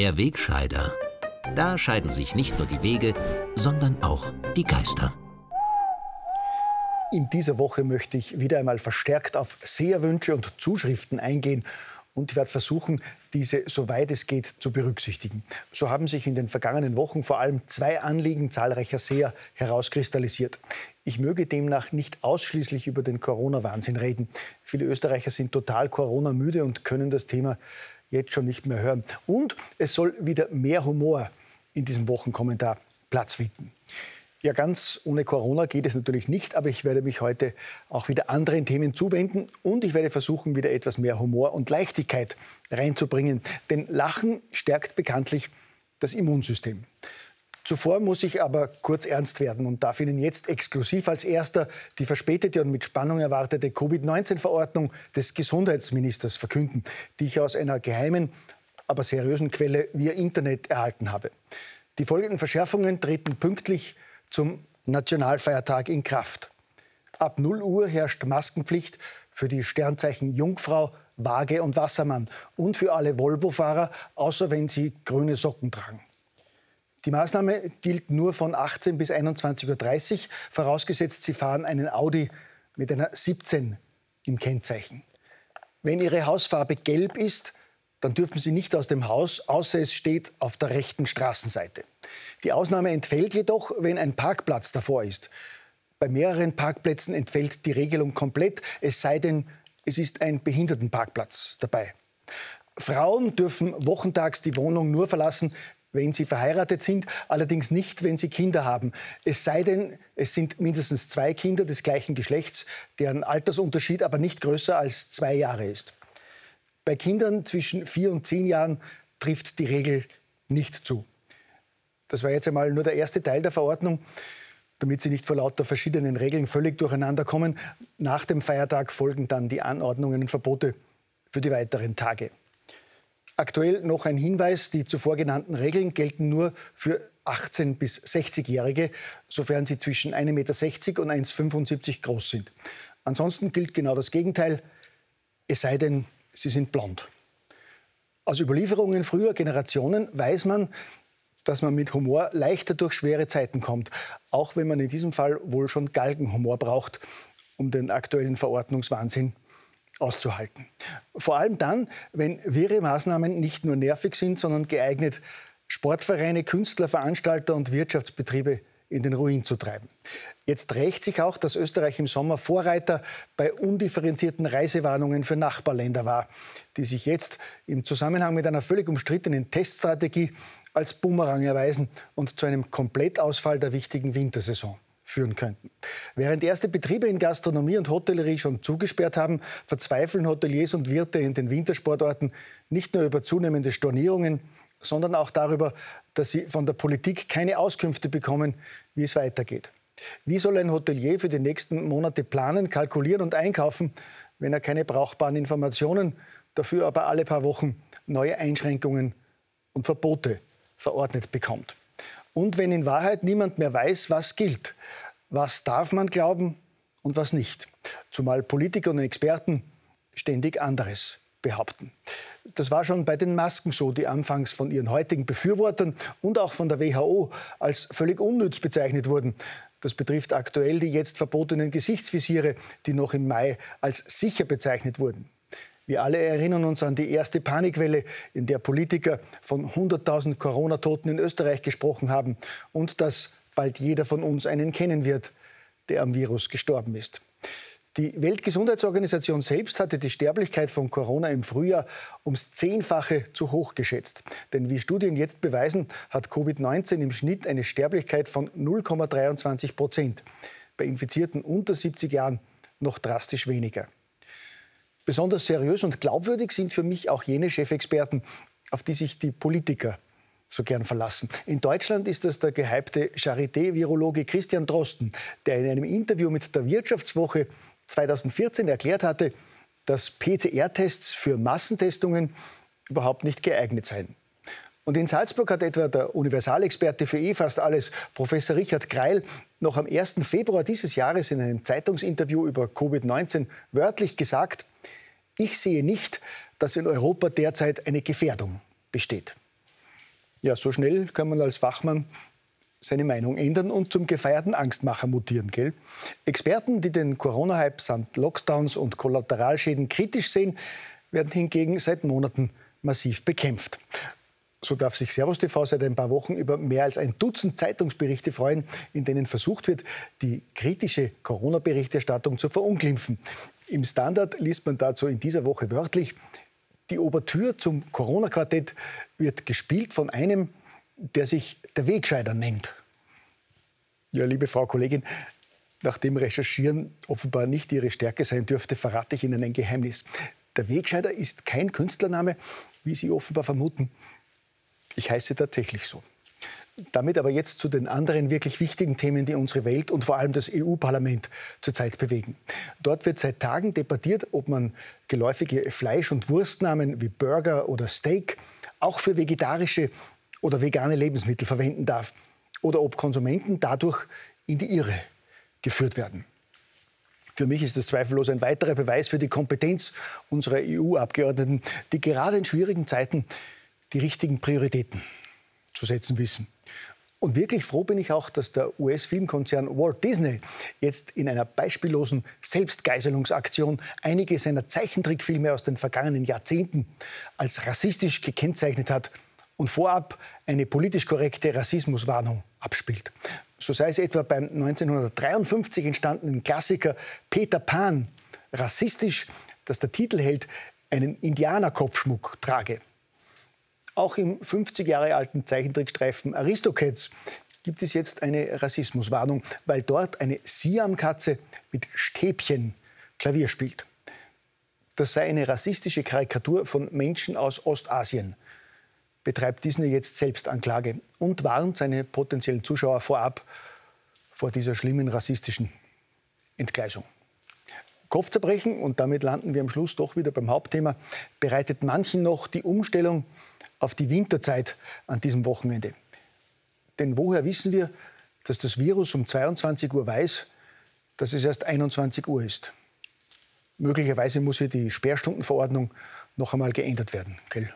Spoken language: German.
Der Wegscheider. Da scheiden sich nicht nur die Wege, sondern auch die Geister. In dieser Woche möchte ich wieder einmal verstärkt auf Seherwünsche und Zuschriften eingehen und ich werde versuchen, diese soweit es geht zu berücksichtigen. So haben sich in den vergangenen Wochen vor allem zwei Anliegen zahlreicher Seher herauskristallisiert. Ich möge demnach nicht ausschließlich über den Corona-Wahnsinn reden. Viele Österreicher sind total Corona-müde und können das Thema jetzt schon nicht mehr hören. Und es soll wieder mehr Humor in diesem Wochenkommentar Platz finden. Ja, ganz ohne Corona geht es natürlich nicht, aber ich werde mich heute auch wieder anderen Themen zuwenden und ich werde versuchen, wieder etwas mehr Humor und Leichtigkeit reinzubringen. Denn Lachen stärkt bekanntlich das Immunsystem. Zuvor muss ich aber kurz ernst werden und darf Ihnen jetzt exklusiv als erster die verspätete und mit Spannung erwartete Covid-19-Verordnung des Gesundheitsministers verkünden, die ich aus einer geheimen, aber seriösen Quelle via Internet erhalten habe. Die folgenden Verschärfungen treten pünktlich zum Nationalfeiertag in Kraft. Ab 0 Uhr herrscht Maskenpflicht für die Sternzeichen Jungfrau, Waage und Wassermann und für alle Volvo-Fahrer, außer wenn sie grüne Socken tragen. Die Maßnahme gilt nur von 18 bis 21.30 Uhr, vorausgesetzt, Sie fahren einen Audi mit einer 17 im Kennzeichen. Wenn Ihre Hausfarbe gelb ist, dann dürfen Sie nicht aus dem Haus, außer es steht auf der rechten Straßenseite. Die Ausnahme entfällt jedoch, wenn ein Parkplatz davor ist. Bei mehreren Parkplätzen entfällt die Regelung komplett, es sei denn, es ist ein Behindertenparkplatz dabei. Frauen dürfen wochentags die Wohnung nur verlassen, wenn sie verheiratet sind, allerdings nicht, wenn sie Kinder haben. Es sei denn, es sind mindestens zwei Kinder des gleichen Geschlechts, deren Altersunterschied aber nicht größer als zwei Jahre ist. Bei Kindern zwischen vier und zehn Jahren trifft die Regel nicht zu. Das war jetzt einmal nur der erste Teil der Verordnung, damit Sie nicht vor lauter verschiedenen Regeln völlig durcheinander kommen. Nach dem Feiertag folgen dann die Anordnungen und Verbote für die weiteren Tage. Aktuell noch ein Hinweis, die zuvor genannten Regeln gelten nur für 18 bis 60-Jährige, sofern sie zwischen 1,60 Meter und 1,75 Meter groß sind. Ansonsten gilt genau das Gegenteil, es sei denn, sie sind blond. Aus Überlieferungen früher Generationen weiß man, dass man mit Humor leichter durch schwere Zeiten kommt, auch wenn man in diesem Fall wohl schon Galgenhumor braucht, um den aktuellen Verordnungswahnsinn auszuhalten. Vor allem dann, wenn wirre Maßnahmen nicht nur nervig sind, sondern geeignet, Sportvereine, Künstler, Veranstalter und Wirtschaftsbetriebe in den Ruin zu treiben. Jetzt rächt sich auch, dass Österreich im Sommer Vorreiter bei undifferenzierten Reisewarnungen für Nachbarländer war, die sich jetzt im Zusammenhang mit einer völlig umstrittenen Teststrategie als Bumerang erweisen und zu einem Komplettausfall der wichtigen Wintersaison führen könnten. Während erste Betriebe in Gastronomie und Hotellerie schon zugesperrt haben, verzweifeln Hoteliers und Wirte in den Wintersportorten nicht nur über zunehmende Stornierungen, sondern auch darüber, dass sie von der Politik keine Auskünfte bekommen, wie es weitergeht. Wie soll ein Hotelier für die nächsten Monate planen, kalkulieren und einkaufen, wenn er keine brauchbaren Informationen, dafür aber alle paar Wochen neue Einschränkungen und Verbote verordnet bekommt. Und wenn in Wahrheit niemand mehr weiß, was gilt, was darf man glauben und was nicht. Zumal Politiker und Experten ständig anderes behaupten. Das war schon bei den Masken so, die anfangs von ihren heutigen Befürwortern und auch von der WHO als völlig unnütz bezeichnet wurden. Das betrifft aktuell die jetzt verbotenen Gesichtsvisiere, die noch im Mai als sicher bezeichnet wurden. Wir alle erinnern uns an die erste Panikwelle, in der Politiker von 100.000 Corona-Toten in Österreich gesprochen haben und dass bald jeder von uns einen kennen wird, der am Virus gestorben ist. Die Weltgesundheitsorganisation selbst hatte die Sterblichkeit von Corona im Frühjahr ums Zehnfache zu hoch geschätzt. Denn wie Studien jetzt beweisen, hat Covid-19 im Schnitt eine Sterblichkeit von 0,23 Prozent. Bei Infizierten unter 70 Jahren noch drastisch weniger. Besonders seriös und glaubwürdig sind für mich auch jene Chefexperten, auf die sich die Politiker so gern verlassen. In Deutschland ist das der gehypte Charité-Virologe Christian Drosten, der in einem Interview mit der Wirtschaftswoche 2014 erklärt hatte, dass PCR-Tests für Massentestungen überhaupt nicht geeignet seien. Und in Salzburg hat etwa der Universalexperte für eh fast alles, Professor Richard Kreil, noch am 1. Februar dieses Jahres in einem Zeitungsinterview über Covid-19 wörtlich gesagt, ich sehe nicht, dass in Europa derzeit eine Gefährdung besteht. Ja, so schnell kann man als Fachmann seine Meinung ändern und zum gefeierten Angstmacher mutieren. Gell? Experten, die den Corona-Hype samt Lockdowns und Kollateralschäden kritisch sehen, werden hingegen seit Monaten massiv bekämpft. So darf sich Servus TV seit ein paar Wochen über mehr als ein Dutzend Zeitungsberichte freuen, in denen versucht wird, die kritische Corona-Berichterstattung zu verunglimpfen. Im Standard liest man dazu in dieser Woche wörtlich, die Obertür zum Corona-Quartett wird gespielt von einem, der sich der Wegscheider nennt. Ja, liebe Frau Kollegin, nachdem Recherchieren offenbar nicht Ihre Stärke sein dürfte, verrate ich Ihnen ein Geheimnis. Der Wegscheider ist kein Künstlername, wie Sie offenbar vermuten. Ich heiße tatsächlich so. Damit aber jetzt zu den anderen wirklich wichtigen Themen, die unsere Welt und vor allem das EU-Parlament zurzeit bewegen. Dort wird seit Tagen debattiert, ob man geläufige Fleisch- und Wurstnamen wie Burger oder Steak auch für vegetarische oder vegane Lebensmittel verwenden darf oder ob Konsumenten dadurch in die Irre geführt werden. Für mich ist das zweifellos ein weiterer Beweis für die Kompetenz unserer EU-Abgeordneten, die gerade in schwierigen Zeiten die richtigen Prioritäten zu setzen wissen. Und wirklich froh bin ich auch, dass der US-Filmkonzern Walt Disney jetzt in einer beispiellosen Selbstgeiselungsaktion einige seiner Zeichentrickfilme aus den vergangenen Jahrzehnten als rassistisch gekennzeichnet hat und vorab eine politisch korrekte Rassismuswarnung abspielt. So sei es etwa beim 1953 entstandenen Klassiker Peter Pan rassistisch, dass der Titelheld einen Indianerkopfschmuck trage. Auch im 50 Jahre alten Zeichentrickstreifen Aristocats gibt es jetzt eine Rassismuswarnung, weil dort eine Siamkatze mit Stäbchen Klavier spielt. Das sei eine rassistische Karikatur von Menschen aus Ostasien, betreibt Disney jetzt Selbstanklage und warnt seine potenziellen Zuschauer vorab vor dieser schlimmen rassistischen Entgleisung. Kopfzerbrechen, und damit landen wir am Schluss doch wieder beim Hauptthema, bereitet manchen noch die Umstellung auf die Winterzeit an diesem Wochenende. Denn woher wissen wir, dass das Virus um 22 Uhr weiß, dass es erst 21 Uhr ist? Möglicherweise muss hier die Sperrstundenverordnung noch einmal geändert werden. Gell?